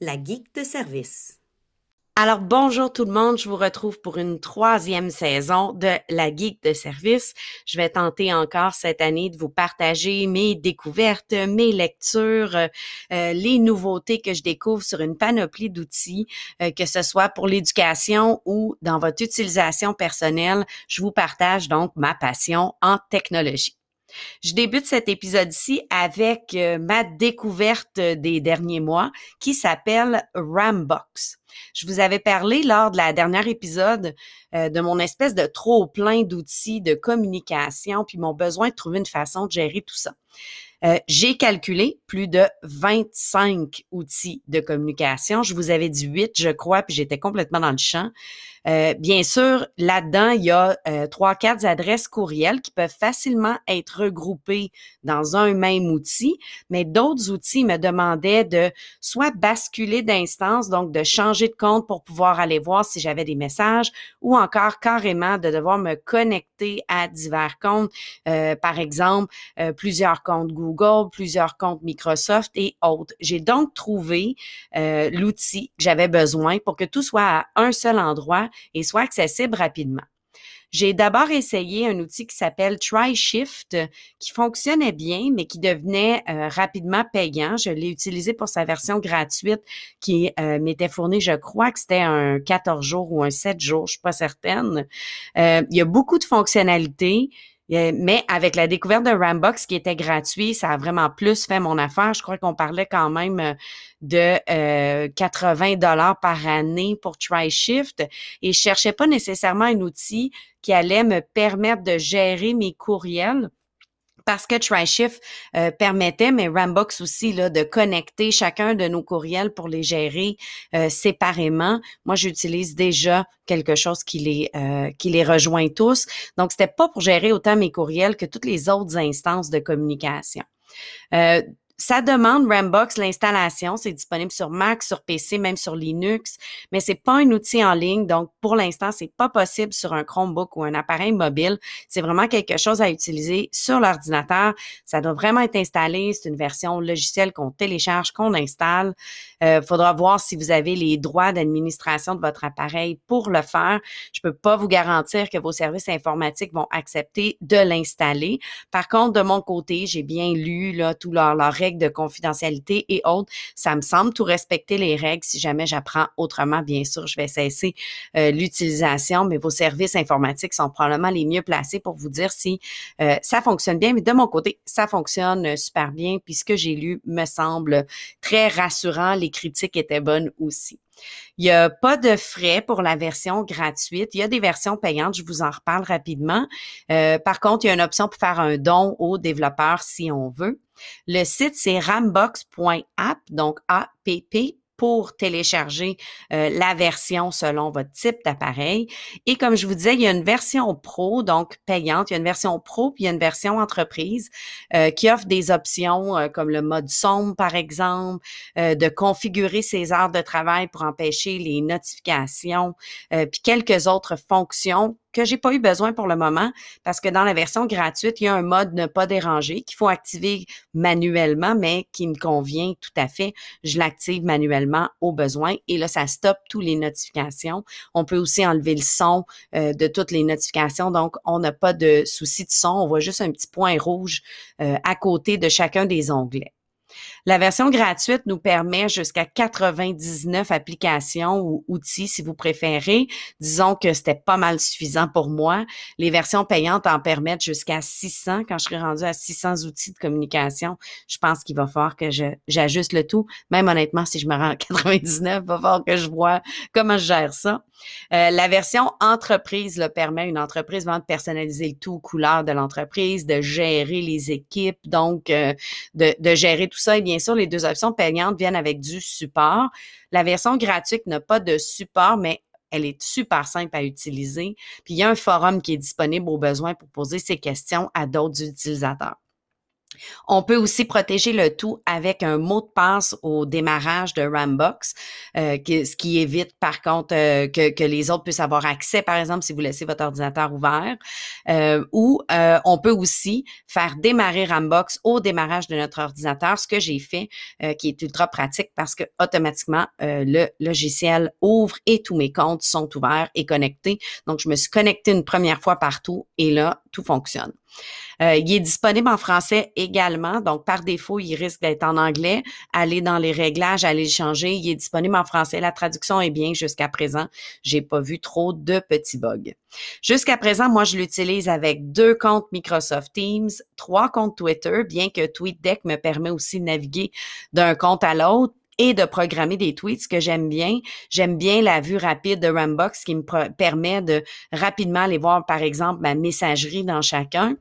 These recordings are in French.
la geek de service. Alors bonjour tout le monde, je vous retrouve pour une troisième saison de la geek de service. Je vais tenter encore cette année de vous partager mes découvertes, mes lectures, euh, euh, les nouveautés que je découvre sur une panoplie d'outils, euh, que ce soit pour l'éducation ou dans votre utilisation personnelle. Je vous partage donc ma passion en technologie. Je débute cet épisode-ci avec euh, ma découverte des derniers mois qui s'appelle Rambox. Je vous avais parlé lors de la dernière épisode euh, de mon espèce de trop plein d'outils de communication puis mon besoin de trouver une façon de gérer tout ça. Euh, j'ai calculé plus de 25 outils de communication. Je vous avais dit 8, je crois, puis j'étais complètement dans le champ. Euh, bien sûr, là-dedans, il y a euh, trois, quatre adresses courriels qui peuvent facilement être regroupées dans un même outil, mais d'autres outils me demandaient de soit basculer d'instance, donc de changer de compte pour pouvoir aller voir si j'avais des messages, ou encore carrément de devoir me connecter à divers comptes, euh, par exemple, plusieurs comptes Google, plusieurs comptes Microsoft et autres. J'ai donc trouvé l'outil que j'avais besoin pour que tout soit à un seul endroit et soit accessible rapidement. J'ai d'abord essayé un outil qui s'appelle TryShift, qui fonctionnait bien, mais qui devenait euh, rapidement payant. Je l'ai utilisé pour sa version gratuite qui euh, m'était fournie, je crois que c'était un 14 jours ou un 7 jours, je suis pas certaine. Euh, il y a beaucoup de fonctionnalités. Mais avec la découverte de Rambox qui était gratuit, ça a vraiment plus fait mon affaire. Je crois qu'on parlait quand même euh, de 80 euh, dollars par année pour TryShift et je cherchais pas nécessairement un outil qui allait me permettre de gérer mes courriels parce que TryShift euh, permettait, mais Rambox aussi, là, de connecter chacun de nos courriels pour les gérer euh, séparément. Moi, j'utilise déjà quelque chose qui les, euh, qui les rejoint tous. Donc, c'était pas pour gérer autant mes courriels que toutes les autres instances de communication. Ça demande Rambox l'installation. C'est disponible sur Mac, sur PC, même sur Linux, mais c'est pas un outil en ligne. Donc, pour l'instant, c'est pas possible sur un Chromebook ou un appareil mobile. C'est vraiment quelque chose à utiliser sur l'ordinateur. Ça doit vraiment être installé. C'est une version logicielle qu'on télécharge, qu'on installe. Euh, faudra voir si vous avez les droits d'administration de votre appareil pour le faire. Je peux pas vous garantir que vos services informatiques vont accepter de l'installer. Par contre, de mon côté, j'ai bien lu là, tous leurs de confidentialité et autres. Ça me semble tout respecter les règles. Si jamais j'apprends autrement, bien sûr, je vais cesser euh, l'utilisation, mais vos services informatiques sont probablement les mieux placés pour vous dire si euh, ça fonctionne bien. Mais de mon côté, ça fonctionne euh, super bien. Puis ce que j'ai lu me semble très rassurant. Les critiques étaient bonnes aussi. Il n'y a pas de frais pour la version gratuite. Il y a des versions payantes, je vous en reparle rapidement. par contre, il y a une option pour faire un don aux développeurs si on veut. Le site, c'est rambox.app, donc A-P-P pour télécharger euh, la version selon votre type d'appareil. Et comme je vous disais, il y a une version pro, donc payante. Il y a une version pro, puis il y a une version entreprise euh, qui offre des options euh, comme le mode sombre, par exemple, de configurer ses heures de travail pour empêcher les notifications, puis quelques autres fonctions que j'ai pas eu besoin pour le moment parce que dans la version gratuite, il y a un mode ne pas déranger qu'il faut activer manuellement, mais qui me convient tout à fait. Je l'active manuellement au besoin et là, ça stoppe toutes les notifications. On peut aussi enlever le son euh, de toutes les notifications, donc on n'a pas de souci de son. On voit juste un petit point rouge euh, à côté de chacun des onglets. La version gratuite nous permet jusqu'à 99 applications ou outils si vous préférez. Disons que c'était pas mal suffisant pour moi. Les versions payantes en permettent jusqu'à 600. Quand je serai rendu à 600 outils de communication, je pense qu'il va falloir que j'ajuste le tout. Même honnêtement, si je me rends à 99, il va falloir que je vois comment je gère ça. Euh, la version entreprise le permet une entreprise de personnaliser le tout, couleur de l'entreprise, de gérer les équipes, donc euh, de, de, gérer tout ça. Et bien sûr, les deux options payantes viennent avec du support. La version gratuite n'a pas de support, mais elle est super simple à utiliser. Puis il y a un forum qui est disponible au besoin pour poser ces questions à d'autres utilisateurs. On peut aussi protéger le tout avec un mot de passe au démarrage de Rambox, euh, ce qui évite par contre euh, que, les autres puissent avoir accès, par exemple, si vous laissez votre ordinateur ouvert. Euh, ou on peut aussi faire démarrer Rambox au démarrage de notre ordinateur, ce que j'ai fait, qui est ultra pratique parce que automatiquement le logiciel ouvre et tous mes comptes sont ouverts et connectés. Donc, je me suis connectée une première fois partout et là, tout fonctionne. Euh, il est disponible en français également, donc par défaut, il risque d'être en anglais. Allez dans les réglages, allez le changer. Il est disponible en français. La traduction est bien jusqu'à présent. J'ai pas vu trop de petits bugs. Jusqu'à présent, moi, je l'utilise avec deux comptes Microsoft Teams, trois comptes Twitter, bien que TweetDeck me permet aussi de naviguer d'un compte à l'autre et de programmer des tweets, ce que j'aime bien. J'aime bien la vue rapide de Rambox qui me permet de rapidement aller voir, par exemple, ma messagerie dans chacun.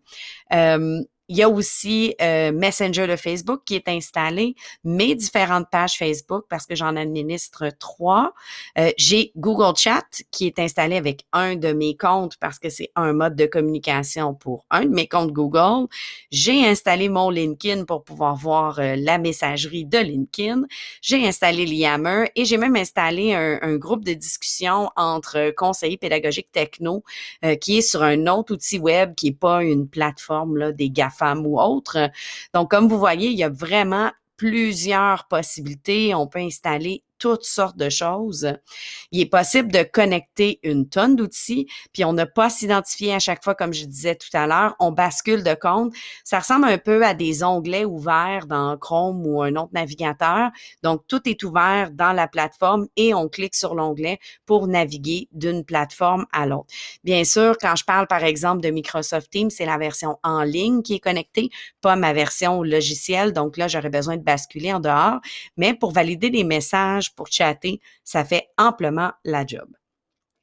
Euh, il y a aussi euh, Messenger de Facebook qui est installé, mes différentes pages Facebook parce que j'en administre trois. Euh, j'ai Google Chat qui est installé avec un de mes comptes parce que c'est un mode de communication pour un de mes comptes Google. J'ai installé mon LinkedIn pour pouvoir voir euh, la messagerie de LinkedIn. J'ai installé Liammer et j'ai même installé un, un, groupe de discussion entre conseillers pédagogiques techno qui est sur un autre outil web qui est pas une plateforme là, des GAFA femme ou autre. Donc, comme vous voyez, il y a vraiment plusieurs possibilités. On peut installer toutes sortes de choses. Il est possible de connecter une tonne d'outils, puis on n'a pas s'identifier à chaque fois, comme je disais tout à l'heure, on bascule de compte. Ça ressemble un peu à des onglets ouverts dans Chrome ou un autre navigateur. Donc, tout est ouvert dans la plateforme et on clique sur l'onglet pour naviguer d'une plateforme à l'autre. Bien sûr, quand je parle, par exemple, de Microsoft Teams, c'est la version en ligne qui est connectée, pas ma version logicielle. Donc là, j'aurais besoin de basculer en dehors. Mais pour valider des messages, pour chatter, ça fait amplement la job.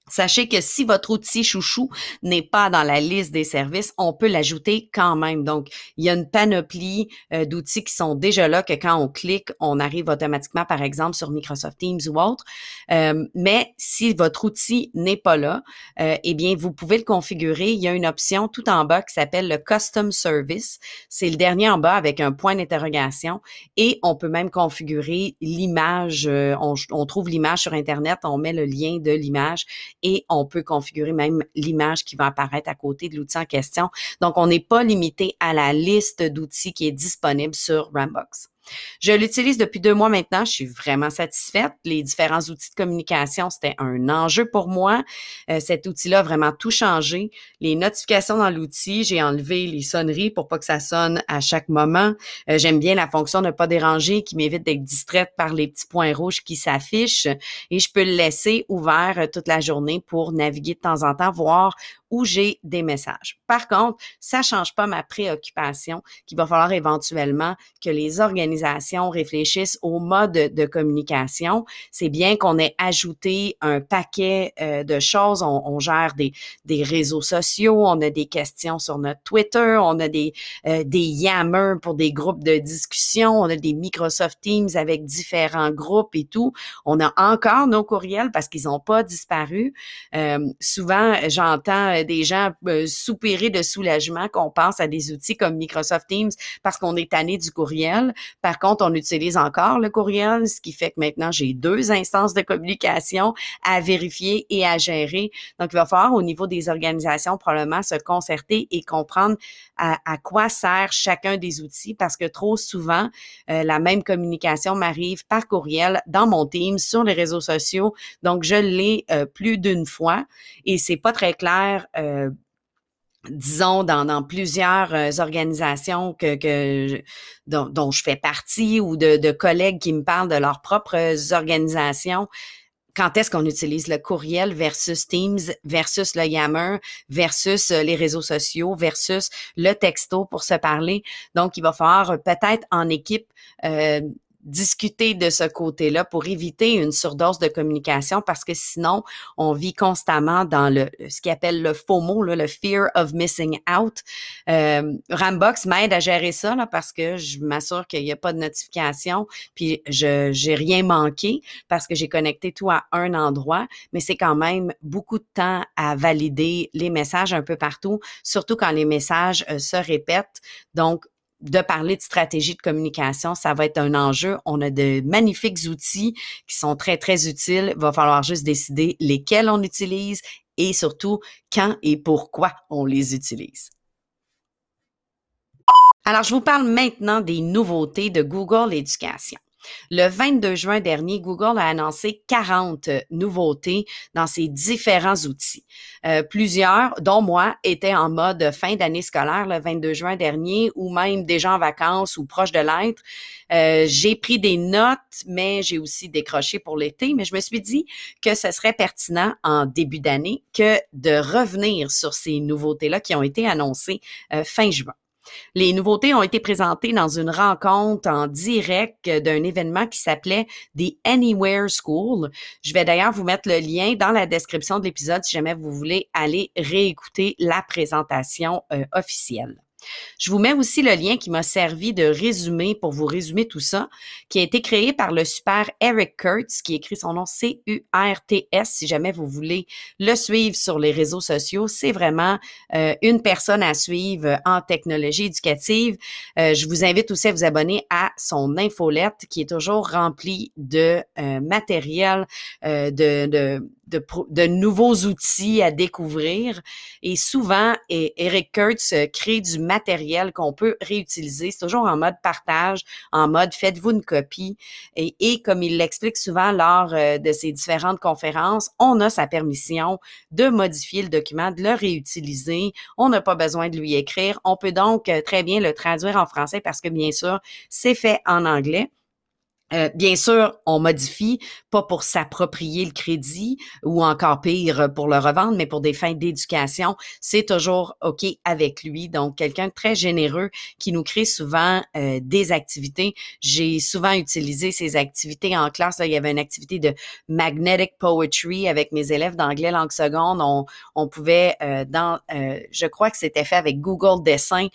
Sachez que si votre outil chouchou n'est pas dans la liste des services, on peut l'ajouter quand même. Donc, il y a une panoplie euh, d'outils qui sont déjà là, que quand on clique, on arrive automatiquement, par exemple, sur Microsoft Teams ou autre. Euh, mais si votre outil n'est pas là, euh, eh bien, vous pouvez le configurer. Il y a une option tout en bas qui s'appelle le Custom Service. C'est le dernier en bas avec un point d'interrogation. Et on peut même configurer l'image. On, on trouve l'image sur Internet, on met le lien de l'image et on peut configurer même l'image qui va apparaître à côté de l'outil en question. Donc, on n'est pas limité à la liste d'outils qui est disponible sur Rambox. Je l'utilise depuis deux mois maintenant. Je suis vraiment satisfaite. Les différents outils de communication, c'était un enjeu pour moi. Euh, cet outil-là a vraiment tout changé. Les notifications dans l'outil, j'ai enlevé les sonneries pour pas que ça sonne à chaque moment. Euh, j'aime bien la fonction ne pas déranger qui m'évite d'être distraite par les petits points rouges qui s'affichent et je peux le laisser ouvert euh, toute la journée pour naviguer de temps en temps, voir où j'ai des messages. Par contre, ça change pas ma préoccupation qu'il va falloir éventuellement que les organisations réfléchissent au mode de communication. C'est bien qu'on ait ajouté un paquet euh, de choses. On, gère des, des réseaux sociaux, on a des questions sur notre Twitter, on a des, euh, des Yammer pour des groupes de discussion, on a des Microsoft Teams avec différents groupes et tout. On a encore nos courriels parce qu'ils n'ont pas disparu. Euh, souvent, j'entends euh, des gens euh, soupirer de soulagement qu'on pense à des outils comme Microsoft Teams parce qu'on est tanné du courriel. Par contre, on utilise encore le courriel, ce qui fait que maintenant, j'ai deux instances de communication à vérifier et à gérer. Donc, il va falloir au niveau des organisations probablement se concerter et comprendre à, quoi sert chacun des outils parce que trop souvent, euh, la même communication m'arrive par courriel dans mon team, sur les réseaux sociaux. Donc, je l'ai plus d'une fois et c'est pas très clair euh, disons, dans, plusieurs euh, organisations que, dont, je fais partie ou de, collègues qui me parlent de leurs propres organisations. Quand est-ce qu'on utilise le courriel versus Teams, versus le Yammer, versus euh, les réseaux sociaux, versus le texto pour se parler? Donc, il va falloir peut-être en équipe discuter de ce côté-là pour éviter une surdose de communication parce que sinon, on vit constamment dans le ce qu'il appelle le FOMO, là, le fear of missing out. Euh, Rambox m'aide à gérer ça là, parce que je m'assure qu'il n'y a pas de notification, puis je j'ai rien manqué parce que j'ai connecté tout à un endroit, mais c'est quand même beaucoup de temps à valider les messages un peu partout, surtout quand les messages euh, se répètent. Donc, de parler de stratégie de communication, ça va être un enjeu. On a de magnifiques outils qui sont très, très utiles. Il va falloir juste décider lesquels on utilise et surtout quand et pourquoi on les utilise. Alors, je vous parle maintenant des nouveautés de Google Éducation. Le 22 juin dernier, Google a annoncé 40 nouveautés dans ses différents outils. Euh, plusieurs, dont moi, étaient en mode fin d'année scolaire le 22 juin dernier ou même déjà en vacances ou proche de l'être. Euh, j'ai pris des notes, mais j'ai aussi décroché pour l'été. Mais je me suis dit que ce serait pertinent en début d'année que de revenir sur ces nouveautés-là qui ont été annoncées euh, fin juin. Les nouveautés ont été présentées dans une rencontre en direct d'un événement qui s'appelait The Anywhere School. Je vais d'ailleurs vous mettre le lien dans la description de l'épisode si jamais vous voulez aller réécouter la présentation euh, officielle. Je vous mets aussi le lien qui m'a servi de résumé pour vous résumer tout ça, qui a été créé par le super Eric Kurtz, qui écrit son nom C-U-R-T-S, si jamais vous voulez le suivre sur les réseaux sociaux. C'est vraiment euh, une personne à suivre en technologie éducative. Euh, je vous invite aussi à vous abonner à son infolette, qui est toujours remplie de euh, matériel, de, de de, nouveaux outils à découvrir. Et souvent, Eric Kurtz crée du matériel qu'on peut réutiliser. C'est toujours en mode partage, en mode faites-vous une copie. Et, et comme il l'explique souvent lors euh, de ses différentes conférences, on a sa permission de modifier le document, de le réutiliser. On n'a pas besoin de lui écrire. On peut donc euh, très bien le traduire en français parce que bien sûr, c'est fait en anglais. Euh, bien sûr, on modifie, pas pour s'approprier le crédit ou encore pire pour le revendre, mais pour des fins d'éducation. C'est toujours OK avec lui. Donc, quelqu'un de très généreux qui nous crée souvent euh, des activités. J'ai souvent utilisé ces activités en classe. il y avait une activité de magnetic poetry avec mes élèves d'anglais langue seconde. On, on pouvait, euh, dans, je crois que c'était fait avec Google Dessin,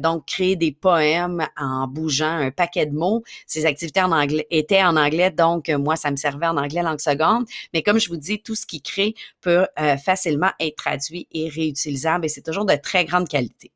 donc créer des poèmes en bougeant un paquet de mots. Ces activités en anglais était en anglais, donc euh, moi, ça me servait en anglais langue seconde. Mais comme je vous dis, tout ce qui crée peut euh, facilement être traduit et réutilisable et c'est toujours de très grande qualité.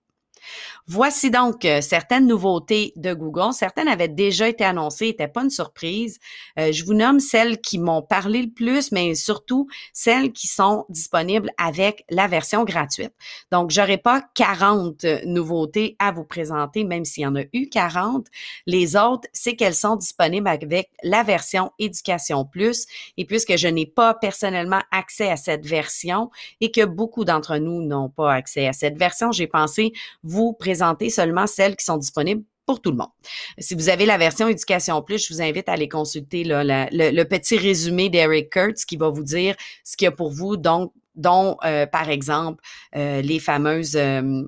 Voici donc euh, certaines nouveautés de Google. Certaines avaient déjà été annoncées, n'étaient pas une surprise. Euh, je vous nomme celles qui m'ont parlé le plus, mais surtout celles qui sont disponibles avec la version gratuite. Donc, j'aurai pas 40 nouveautés à vous présenter, même s'il y en a eu 40. Les autres, c'est qu'elles sont disponibles avec la version Éducation Plus. Et puisque je n'ai pas personnellement accès à cette version et que beaucoup d'entre nous n'ont pas accès à cette version, j'ai pensé présenter présenter seulement celles qui sont disponibles pour tout le monde. Si vous avez la version Éducation Plus, je vous invite à aller consulter le, petit résumé d'Eric Kurtz qui va vous dire ce qu'il y a pour vous, donc dont, euh, par exemple, euh, les fameuses euh,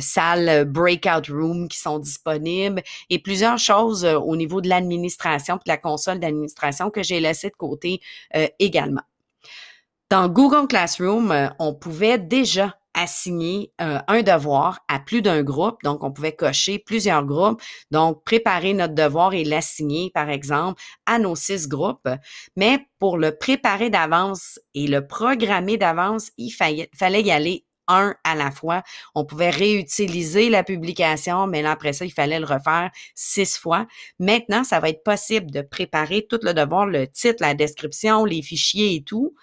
salles breakout room qui sont disponibles et plusieurs choses au niveau de l'administration, de la console d'administration que j'ai laissé de côté également. Dans Google Classroom, on pouvait déjà assigner euh, un devoir à plus d'un groupe. Donc, on pouvait cocher plusieurs groupes. Donc, préparer notre devoir et l'assigner, par exemple, à nos six groupes. Mais pour le préparer d'avance et le programmer d'avance, il fallait, y aller un à la fois. On pouvait réutiliser la publication, mais là, après ça, il fallait le refaire six fois. Maintenant, ça va être possible de préparer tout le devoir, le titre, la description, les fichiers et tout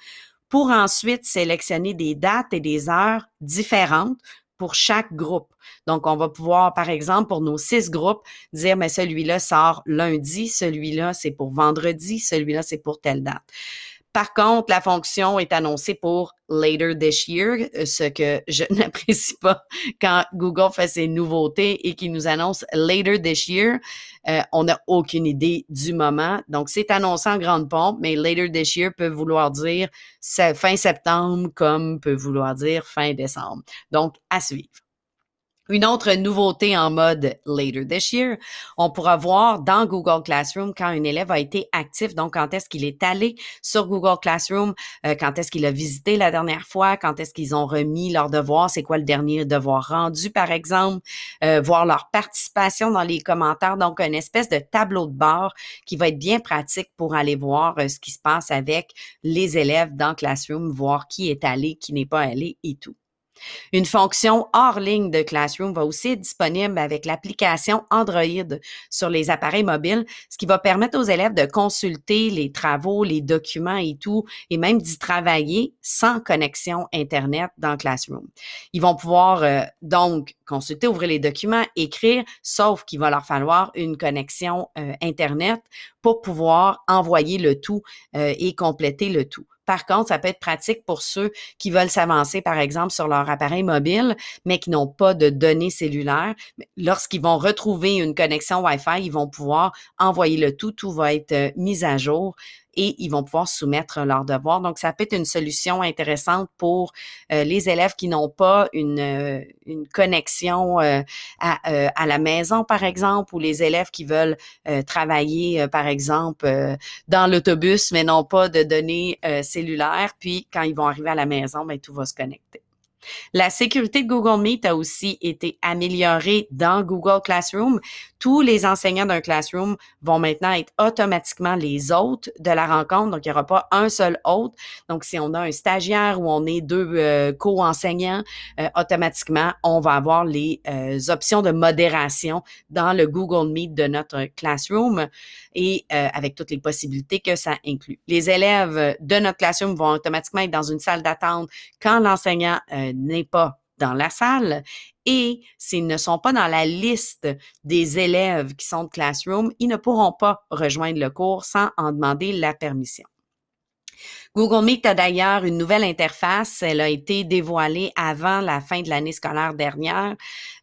pour ensuite sélectionner des dates et des heures différentes pour chaque groupe. Donc, on va pouvoir, par exemple, pour nos six groupes, dire, mais celui-là sort lundi, celui-là, c'est pour vendredi, celui-là, c'est pour telle date. Par contre, la fonction est annoncée pour later this year, euh, ce que je n'apprécie pas quand Google fait ses nouveautés et qu'il nous annonce later this year. Euh, on n'a aucune idée du moment. Donc, c'est annoncé en grande pompe, mais later this year peut vouloir dire fin septembre comme peut vouloir dire fin décembre. Donc, à suivre. Une autre nouveauté en mode later this year, on pourra voir dans Google Classroom quand un élève a été actif, donc quand est-ce qu'il est allé sur Google Classroom, euh, quand est-ce qu'il a visité la dernière fois, quand est-ce qu'ils ont remis leur devoir, c'est quoi le dernier devoir rendu par exemple, euh, voir leur participation dans les commentaires, donc une espèce de tableau de bord qui va être bien pratique pour aller voir euh, ce qui se passe avec les élèves dans Classroom, voir qui est allé, qui n'est pas allé et tout. Une fonction hors ligne de Classroom va aussi être disponible avec l'application Android sur les appareils mobiles, ce qui va permettre aux élèves de consulter les travaux, les documents et tout, et même d'y travailler sans connexion Internet dans Classroom. Ils vont pouvoir euh, donc consulter, ouvrir les documents, écrire, sauf qu'il va leur falloir une connexion euh, Internet pour pouvoir envoyer le tout euh, et compléter le tout. Par contre, ça peut être pratique pour ceux qui veulent s'avancer, par exemple, sur leur appareil mobile, mais qui n'ont pas de données cellulaires. Lorsqu'ils vont retrouver une connexion Wi-Fi, ils vont pouvoir envoyer le tout. Tout va être euh, mis à jour et ils vont pouvoir soumettre leurs devoirs. Donc, ça peut être une solution intéressante pour euh, les élèves qui n'ont pas une, euh, une connexion euh, à, à, la maison, par exemple, ou les élèves qui veulent travailler, par exemple, dans l'autobus, mais n'ont pas de données cellulaires. Puis, quand ils vont arriver à la maison, bien, tout va se connecter. La sécurité de Google Meet a aussi été améliorée dans Google Classroom. Tous les enseignants d'un classroom vont maintenant être automatiquement les hôtes de la rencontre. Donc, il n'y aura pas un seul hôte. Donc, si on a un stagiaire ou on est deux euh, co-enseignants, euh, automatiquement, on va avoir les euh, options de modération dans le Google Meet de notre classroom et avec toutes les possibilités que ça inclut. Les élèves de notre classroom vont automatiquement être dans une salle d'attente quand l'enseignant n'est pas dans la salle et s'ils ne sont pas dans la liste des élèves qui sont de Classroom, ils ne pourront pas rejoindre le cours sans en demander la permission. Google Meet a d'ailleurs une nouvelle interface. Elle a été dévoilée avant la fin de l'année scolaire dernière.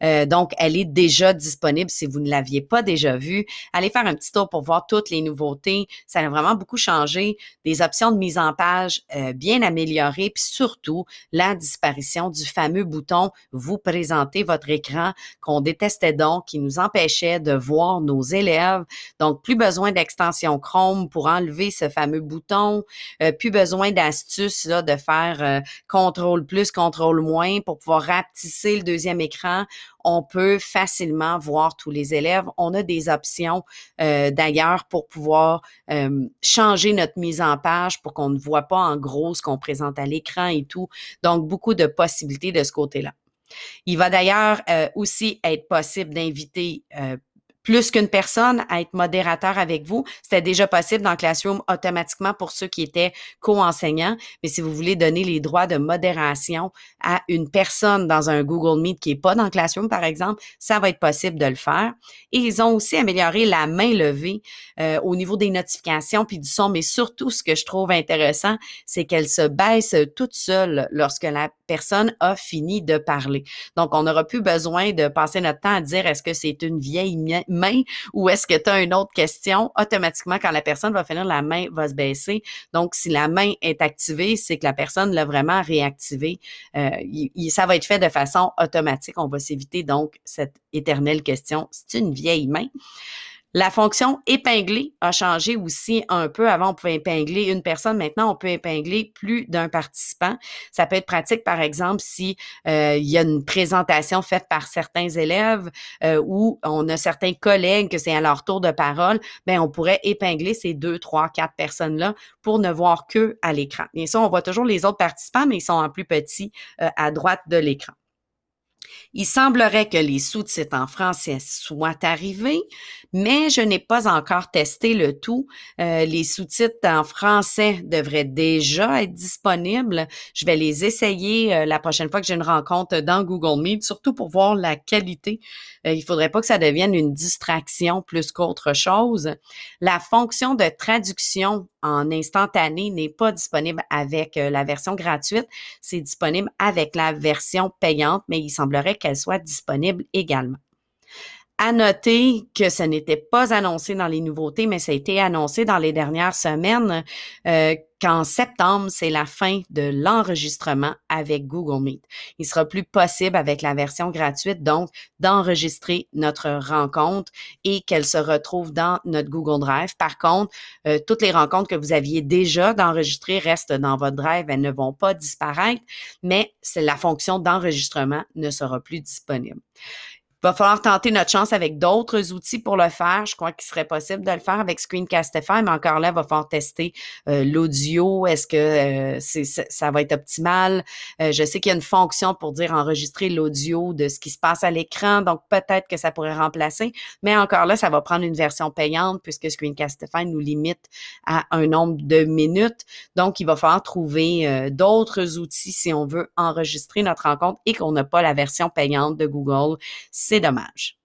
Euh, donc, elle est déjà disponible si vous ne l'aviez pas déjà vue. Allez faire un petit tour pour voir toutes les nouveautés. Ça a vraiment beaucoup changé. Des options de mise en page euh, bien améliorées, puis surtout la disparition du fameux bouton Vous présenter votre écran qu'on détestait donc, qui nous empêchait de voir nos élèves. Donc, plus besoin d'extension Chrome pour enlever ce fameux bouton. Euh, besoin d'astuces là, de faire euh, contrôle plus, contrôle moins pour pouvoir rapetisser le deuxième écran. On peut facilement voir tous les élèves. On a des options euh, d'ailleurs pour pouvoir euh, changer notre mise en page pour qu'on ne voit pas en gros ce qu'on présente à l'écran et tout. Donc, beaucoup de possibilités de ce côté-là. Il va d'ailleurs aussi être possible d'inviter plus qu'une personne à être modérateur avec vous. C'était déjà possible dans Classroom automatiquement pour ceux qui étaient co-enseignants. Mais si vous voulez donner les droits de modération à une personne dans un Google Meet qui n'est pas dans Classroom, par exemple, ça va être possible de le faire. Et ils ont aussi amélioré la main levée euh, au niveau des notifications puis du son. Mais surtout, ce que je trouve intéressant, c'est qu'elle se baisse toute seule lorsque la personne a fini de parler. Donc, on n'aura plus besoin de passer notre temps à dire est-ce que c'est une vieille main ou est-ce que tu as une autre question? Automatiquement, quand la personne va finir, la main va se baisser. Donc, si la main est activée, c'est que la personne l'a vraiment réactivée. Euh, ça va être fait de façon automatique. On va s'éviter donc cette éternelle question. C'est une vieille main? La fonction épingler a changé aussi un peu. Avant, on pouvait épingler une personne. Maintenant, on peut épingler plus d'un participant. Ça peut être pratique, par exemple, si euh, il y a une présentation faite par certains élèves euh, ou on a certains collègues que c'est à leur tour de parole. Ben, on pourrait épingler ces deux, trois, quatre personnes-là pour ne voir que à l'écran. Bien sûr, on voit toujours les autres participants, mais ils sont en plus petits euh, à droite de l'écran. Il semblerait que les sous-titres en français soient arrivés, mais je n'ai pas encore testé le tout. Euh, les sous-titres en français devraient déjà être disponibles. Je vais les essayer euh, la prochaine fois que j'ai une rencontre dans Google Meet, surtout pour voir la qualité. Euh, il faudrait pas que ça devienne une distraction plus qu'autre chose. La fonction de traduction en instantané n'est pas disponible avec la version gratuite. C'est disponible avec la version payante, mais il semblerait qu'elle soit disponible également. À noter que ce n'était pas annoncé dans les nouveautés, mais ça a été annoncé dans les dernières semaines euh, qu'en septembre, c'est la fin de l'enregistrement avec Google Meet. Il sera plus possible avec la version gratuite, donc, d'enregistrer notre rencontre et qu'elle se retrouve dans notre Google Drive. Par contre, euh, toutes les rencontres que vous aviez déjà d'enregistrer restent dans votre Drive. Elles ne vont pas disparaître, mais la fonction d'enregistrement ne sera plus disponible. Va falloir tenter notre chance avec d'autres outils pour le faire. Je crois qu'il serait possible de le faire avec Screencastify, mais encore là, il va falloir tester euh, l'audio. Est-ce que euh, c'est, ça va être optimal? Euh, je sais qu'il y a une fonction pour dire enregistrer l'audio de ce qui se passe à l'écran, donc peut-être que ça pourrait remplacer, mais encore là, ça va prendre une version payante puisque Screencastify nous limite à un nombre de minutes. Donc, il va falloir trouver d'autres outils si on veut enregistrer notre rencontre et qu'on n'a pas la version payante de Google c'est dommage.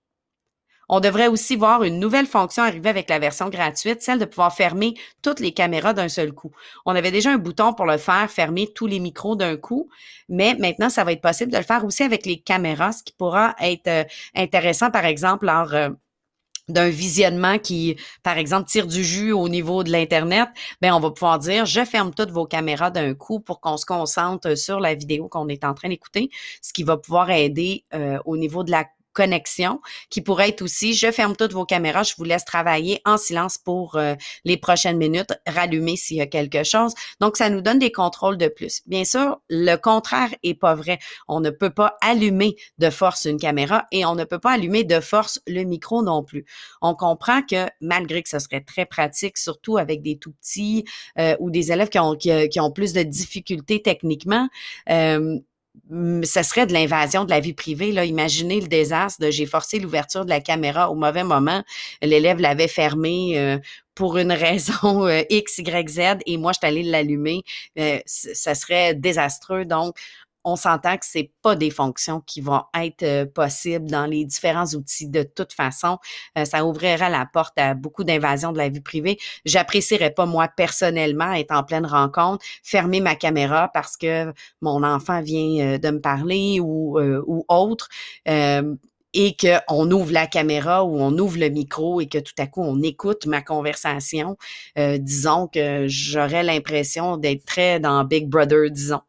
On devrait aussi voir une nouvelle fonction arriver avec la version gratuite, celle de pouvoir fermer toutes les caméras d'un seul coup. On avait déjà un bouton pour le faire, fermer tous les micros d'un coup, mais maintenant, ça va être possible de le faire aussi avec les caméras, ce qui pourra être euh, intéressant, par exemple, lors euh, d'un visionnement qui, par exemple, tire du jus au niveau de l'Internet, ben on va pouvoir dire je ferme toutes vos caméras d'un coup pour qu'on se concentre sur la vidéo qu'on est en train d'écouter, ce qui va pouvoir aider euh, au niveau de la connexion, qui pourrait être aussi, je ferme toutes vos caméras, je vous laisse travailler en silence pour euh, les prochaines minutes, rallumer s'il y a quelque chose. Donc, ça nous donne des contrôles de plus. Bien sûr, le contraire est pas vrai. On ne peut pas allumer de force une caméra et on ne peut pas allumer de force le micro non plus. On comprend que malgré que ce serait très pratique, surtout avec des tout petits euh, ou des élèves qui ont, qui, ont plus de difficultés techniquement, euh, ce serait de l'invasion de la vie privée. Là. Imaginez le désastre j'ai forcé l'ouverture de la caméra au mauvais moment. L'élève l'avait fermée euh, pour une raison euh, X, Y, Z et moi, je suis allée l'allumer. Euh, ça serait désastreux. Donc, on s'entend que c'est pas des fonctions qui vont être euh, possibles dans les différents outils de toute façon. Euh, ça ouvrirait la porte à beaucoup d'invasions de la vie privée. J'apprécierais pas moi personnellement être en pleine rencontre, fermer ma caméra parce que mon enfant vient euh, de me parler ou, ou autre et qu'on ouvre la caméra ou on ouvre le micro et que tout à coup on écoute ma conversation, disons que j'aurais l'impression d'être très dans Big Brother, disons.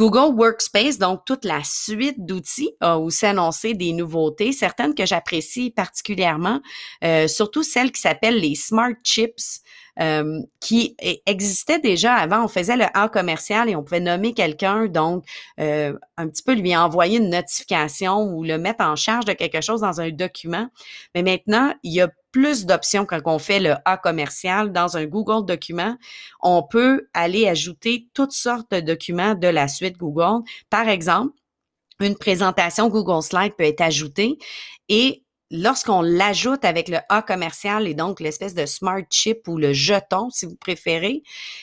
Google Workspace, donc toute la suite d'outils, a aussi annoncé des nouveautés, certaines que j'apprécie particulièrement, euh, surtout celles qui s'appellent les Smart Chips. Euh, qui e, existaient déjà avant. On faisait le A commercial et on pouvait nommer quelqu'un, donc euh, un petit peu lui envoyer une notification ou le mettre en charge de quelque chose dans un document. Mais maintenant, il y a plus d'options quand on fait le A commercial dans un Google document. On peut aller ajouter toutes sortes de documents de la suite Google. Par exemple, une présentation Google Slide peut être ajoutée et lorsqu'on l'ajoute avec le A commercial et donc l'espèce de smart chip ou le jeton, si vous préférez,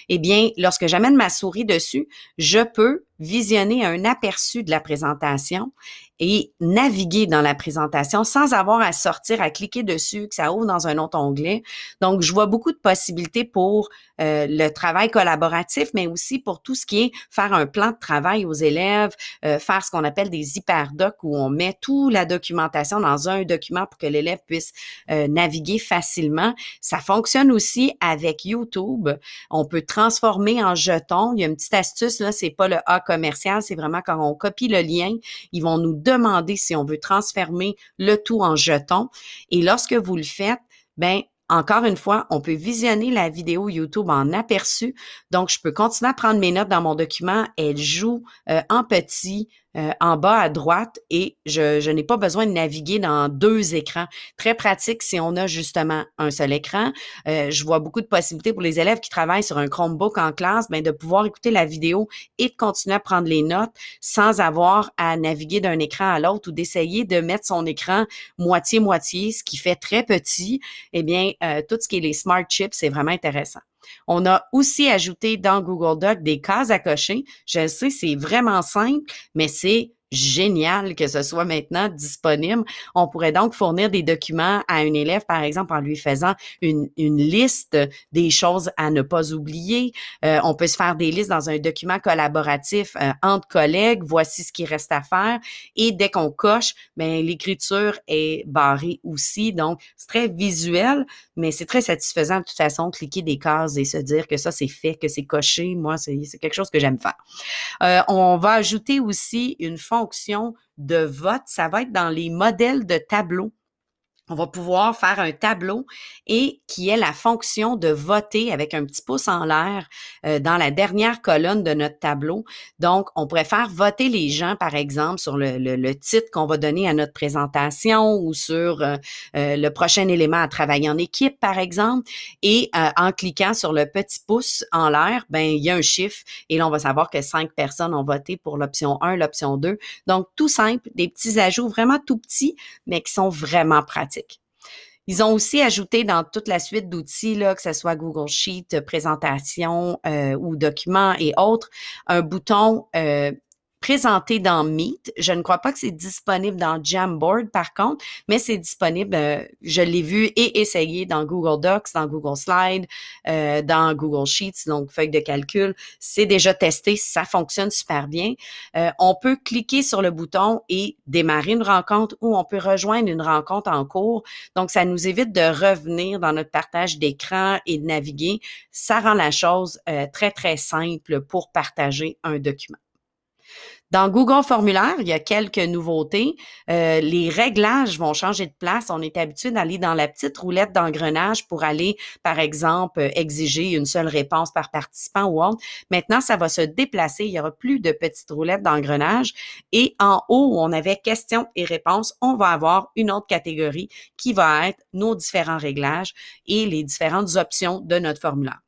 eh bien, lorsque j'amène ma souris dessus, je peux visionner un aperçu de la présentation et naviguer dans la présentation sans avoir à sortir, à cliquer dessus, que ça ouvre dans un autre onglet. Donc, je vois beaucoup de possibilités pour euh, le travail collaboratif, mais aussi pour tout ce qui est faire un plan de travail aux élèves, euh, faire ce qu'on appelle des hyperdocs où on met toute la documentation dans un document pour que l'élève puisse euh, naviguer facilement. Ça fonctionne aussi avec YouTube. On peut transformer en jeton. Il y a une petite astuce, là, c'est pas le A commercial, c'est vraiment quand on copie le lien, ils vont nous demander si on veut transformer le tout en jeton. Et lorsque vous le faites, ben encore une fois, on peut visionner la vidéo YouTube en aperçu. Donc, je peux continuer à prendre mes notes dans mon document. Elle joue euh, en petit euh, en bas à droite et je, n'ai pas besoin de naviguer dans deux écrans. Très pratique si on a justement un seul écran. Euh, je vois beaucoup de possibilités pour les élèves qui travaillent sur un Chromebook en classe, ben, de pouvoir écouter la vidéo et de continuer à prendre les notes sans avoir à naviguer d'un écran à l'autre ou d'essayer de mettre son écran moitié-moitié, ce qui fait très petit. Eh bien, euh, tout ce qui est les smart chips, c'est vraiment intéressant. On a aussi ajouté dans Google Doc des cases à cocher. Je sais, c'est vraiment simple, mais c'est génial que ce soit maintenant disponible. On pourrait donc fournir des documents à un élève, par exemple, en lui faisant une, une liste des choses à ne pas oublier. Euh, on peut se faire des listes dans un document collaboratif euh, entre collègues. Voici ce qui reste à faire. Et dès qu'on coche, ben l'écriture est barrée aussi. Donc, c'est très visuel, mais c'est très satisfaisant de toute façon, cliquer des cases et se dire que ça, c'est fait, que c'est coché. Moi, c'est quelque chose que j'aime faire. Euh, on va ajouter aussi une fonction de vote, ça va être dans les modèles de tableau on va pouvoir faire un tableau et qui est la fonction de voter avec un petit pouce en l'air euh, dans la dernière colonne de notre tableau. Donc, on pourrait faire voter les gens, par exemple, sur le, le, titre qu'on va donner à notre présentation ou sur euh, euh, le prochain élément à travailler en équipe, par exemple. Et en cliquant sur le petit pouce en l'air, ben il y a un chiffre et là, on va savoir que cinq personnes ont voté pour l'option 1, l'option 2. Donc, tout simple, des petits ajouts vraiment tout petits, mais qui sont vraiment pratiques. Ils ont aussi ajouté dans toute la suite d'outils, que ce soit Google Sheet, présentation euh, ou documents et autres, un bouton euh, présenté dans Meet. Je ne crois pas que c'est disponible dans Jamboard, par contre, mais c'est disponible, euh, je l'ai vu et essayé dans Google Docs, dans Google Slides, euh, dans Google Sheets, donc feuille de calcul. C'est déjà testé, ça fonctionne super bien. Euh, on peut cliquer sur le bouton et démarrer une rencontre ou on peut rejoindre une rencontre en cours. Donc, ça nous évite de revenir dans notre partage d'écran et de naviguer. Ça rend la chose très, très simple pour partager un document. Dans Google Formulaire, il y a quelques nouveautés. Euh, les réglages vont changer de place. On est habitué d'aller dans la petite roulette d'engrenage pour aller, par exemple, exiger une seule réponse par participant ou autre. Maintenant, ça va se déplacer. Il y aura plus de petites roulettes d'engrenage. Et en haut, où on avait questions et réponses, on va avoir une autre catégorie qui va être nos différents réglages et les différentes options de notre formulaire.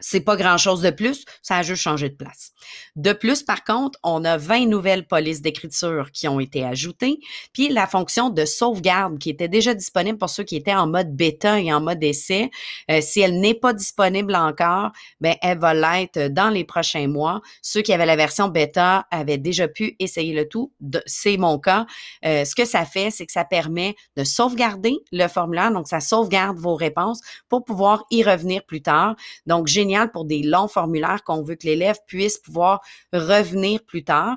C'est pas grand-chose de plus, ça a juste changé de place. De plus, par contre, on a 20 nouvelles polices d'écriture qui ont été ajoutées, puis la fonction de sauvegarde qui était déjà disponible pour ceux qui étaient en mode bêta et en mode essai. Euh, si elle n'est pas disponible encore, ben elle va l'être dans les prochains mois. Ceux qui avaient la version bêta avaient déjà pu essayer le tout. C'est mon cas. Euh, ce que ça fait, c'est que ça permet de sauvegarder le formulaire, donc ça sauvegarde vos réponses pour pouvoir y revenir plus tard. Donc, pour des longs formulaires qu'on veut que l'élève puisse pouvoir revenir plus tard.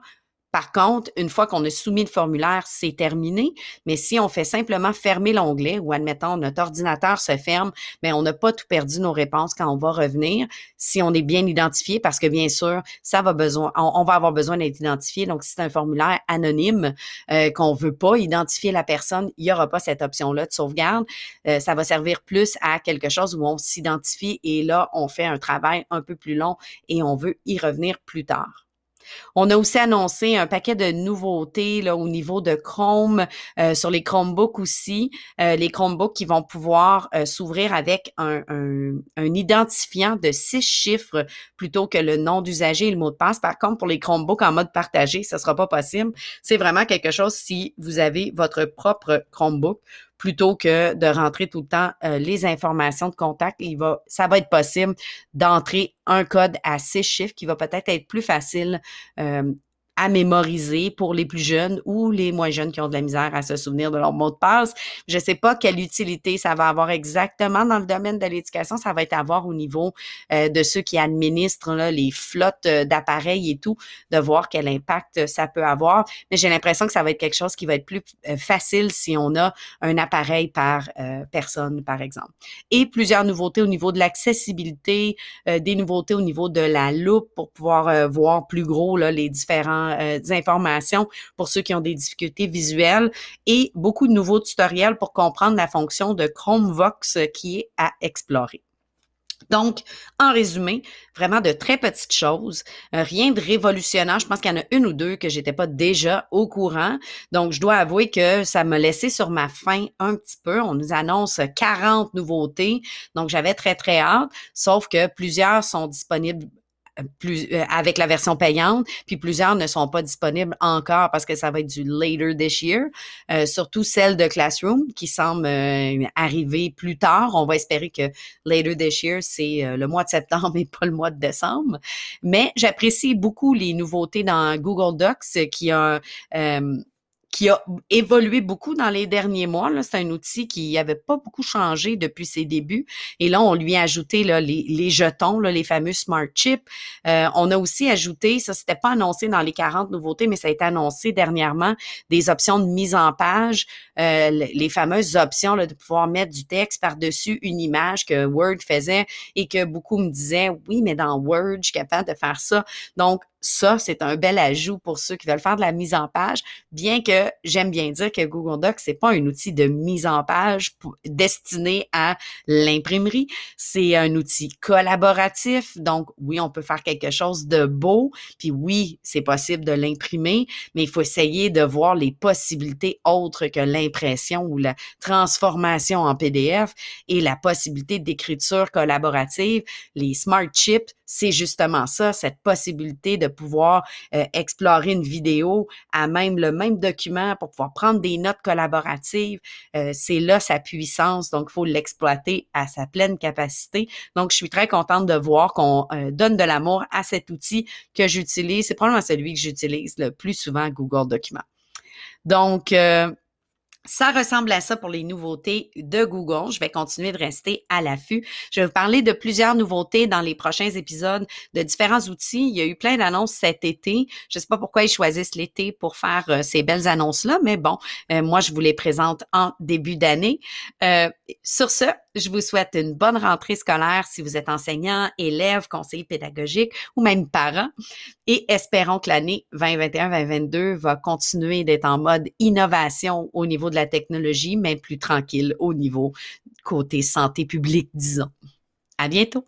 Par contre, une fois qu'on a soumis le formulaire, c'est terminé. Mais si on fait simplement fermer l'onglet ou admettons notre ordinateur se ferme, mais on n'a pas tout perdu nos réponses quand on va revenir. Si on est bien identifié, parce que bien sûr, ça va besoin, on, va avoir besoin d'être identifié. Donc, si c'est un formulaire anonyme euh, qu'on veut pas identifier la personne, il y aura pas cette option-là de sauvegarde. Euh, ça va servir plus à quelque chose où on s'identifie et là, on fait un travail un peu plus long et on veut y revenir plus tard. On a aussi annoncé un paquet de nouveautés là, au niveau de Chrome, euh, sur les Chromebooks aussi, euh, les Chromebooks qui vont pouvoir euh, s'ouvrir avec un, identifiant de six chiffres plutôt que le nom d'usager et le mot de passe. Par contre, pour les Chromebooks en mode partagé, ça sera pas possible. C'est vraiment quelque chose si vous avez votre propre Chromebook plutôt que de rentrer tout le temps euh, les informations de contact. Il va, ça va être possible d'entrer un code à six chiffres qui va peut-être être plus facile euh, à mémoriser pour les plus jeunes ou les moins jeunes qui ont de la misère à se souvenir de leur mot de passe. Je ne sais pas quelle utilité ça va avoir exactement dans le domaine de l'éducation. Ça va être à voir au niveau euh, de ceux qui administrent là, les flottes euh, d'appareils et tout, de voir quel impact ça peut avoir. Mais j'ai l'impression que ça va être quelque chose qui va être plus euh, facile si on a un appareil par personne, par exemple. Et plusieurs nouveautés au niveau de l'accessibilité, des nouveautés au niveau de la loupe pour pouvoir voir plus gros là, les différents euh, informations pour ceux qui ont des difficultés visuelles et beaucoup de nouveaux tutoriels pour comprendre la fonction de Chromevox qui est à explorer. Donc, en résumé, vraiment de très petites choses, euh, rien de révolutionnaire. Je pense qu'il y en a une ou deux que j'étais pas déjà au courant. Donc, je dois avouer que ça m'a laissé sur ma faim un petit peu. On nous annonce 40 nouveautés. Donc, j'avais très, très hâte. Sauf que plusieurs sont disponibles plus euh, avec la version payante, puis plusieurs ne sont pas disponibles encore parce que ça va être du later this year, euh, surtout celle de Classroom qui semble euh, arriver plus tard. On va espérer que later this year, c'est le mois de septembre et pas le mois de décembre. Mais j'apprécie beaucoup les nouveautés dans Google Docs qui a qui a évolué beaucoup dans les derniers mois. C'est un outil qui n'avait pas beaucoup changé depuis ses débuts. Et là, on lui a ajouté les, jetons, les fameux smart chips. Euh, on a aussi ajouté, ça c'était pas annoncé dans les 40 nouveautés, mais ça a été annoncé dernièrement, des options de mise en page, euh, les fameuses options de pouvoir mettre du texte par-dessus une image que Word faisait et que beaucoup me disaient, oui, mais dans Word, je suis capable de faire ça. Donc, ça, c'est un bel ajout pour ceux qui veulent faire de la mise en page, bien que j'aime bien dire que Google Docs, c'est pas un outil de mise en page destiné à l'imprimerie. C'est un outil collaboratif. Donc, oui, on peut faire quelque chose de beau, puis oui, c'est possible de l'imprimer, mais il faut essayer de voir les possibilités autres que l'impression ou la transformation en PDF et la possibilité d'écriture collaborative. Les smart chips, c'est justement ça, cette possibilité de pouvoir euh, explorer une vidéo à même le même document pour pouvoir prendre des notes collaboratives. Euh, c'est là sa puissance, donc il faut l'exploiter à sa pleine capacité. Donc, je suis très contente de voir qu'on euh, donne de l'amour à cet outil que j'utilise. C'est probablement celui que j'utilise le plus souvent, Google Documents. Donc, ça ressemble à ça pour les nouveautés de Google. Je vais continuer de rester à l'affût. Je vais vous parler de plusieurs nouveautés dans les prochains épisodes de différents outils. Il y a eu plein d'annonces cet été. Je ne sais pas pourquoi ils choisissent l'été pour faire euh, ces belles annonces-là, mais bon, euh, moi, je vous les présente en début d'année. Euh, sur ce, je vous souhaite une bonne rentrée scolaire si vous êtes enseignant, élève, conseiller pédagogique ou même parent. Et espérons que l'année 2021-2022 va continuer d'être en mode innovation au niveau de la technologie, mais plus tranquille au niveau côté santé publique, disons. À bientôt!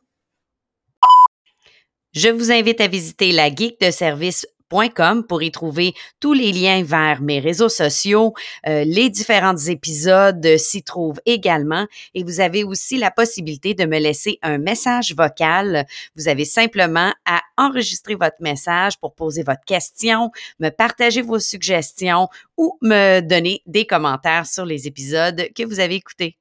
Je vous invite à visiter la geek de service pour y trouver tous les liens vers mes réseaux sociaux, euh, les différents épisodes s'y trouvent également et vous avez aussi la possibilité de me laisser un message vocal. Vous avez simplement à enregistrer votre message pour poser votre question, me partager vos suggestions ou me donner des commentaires sur les épisodes que vous avez écoutés.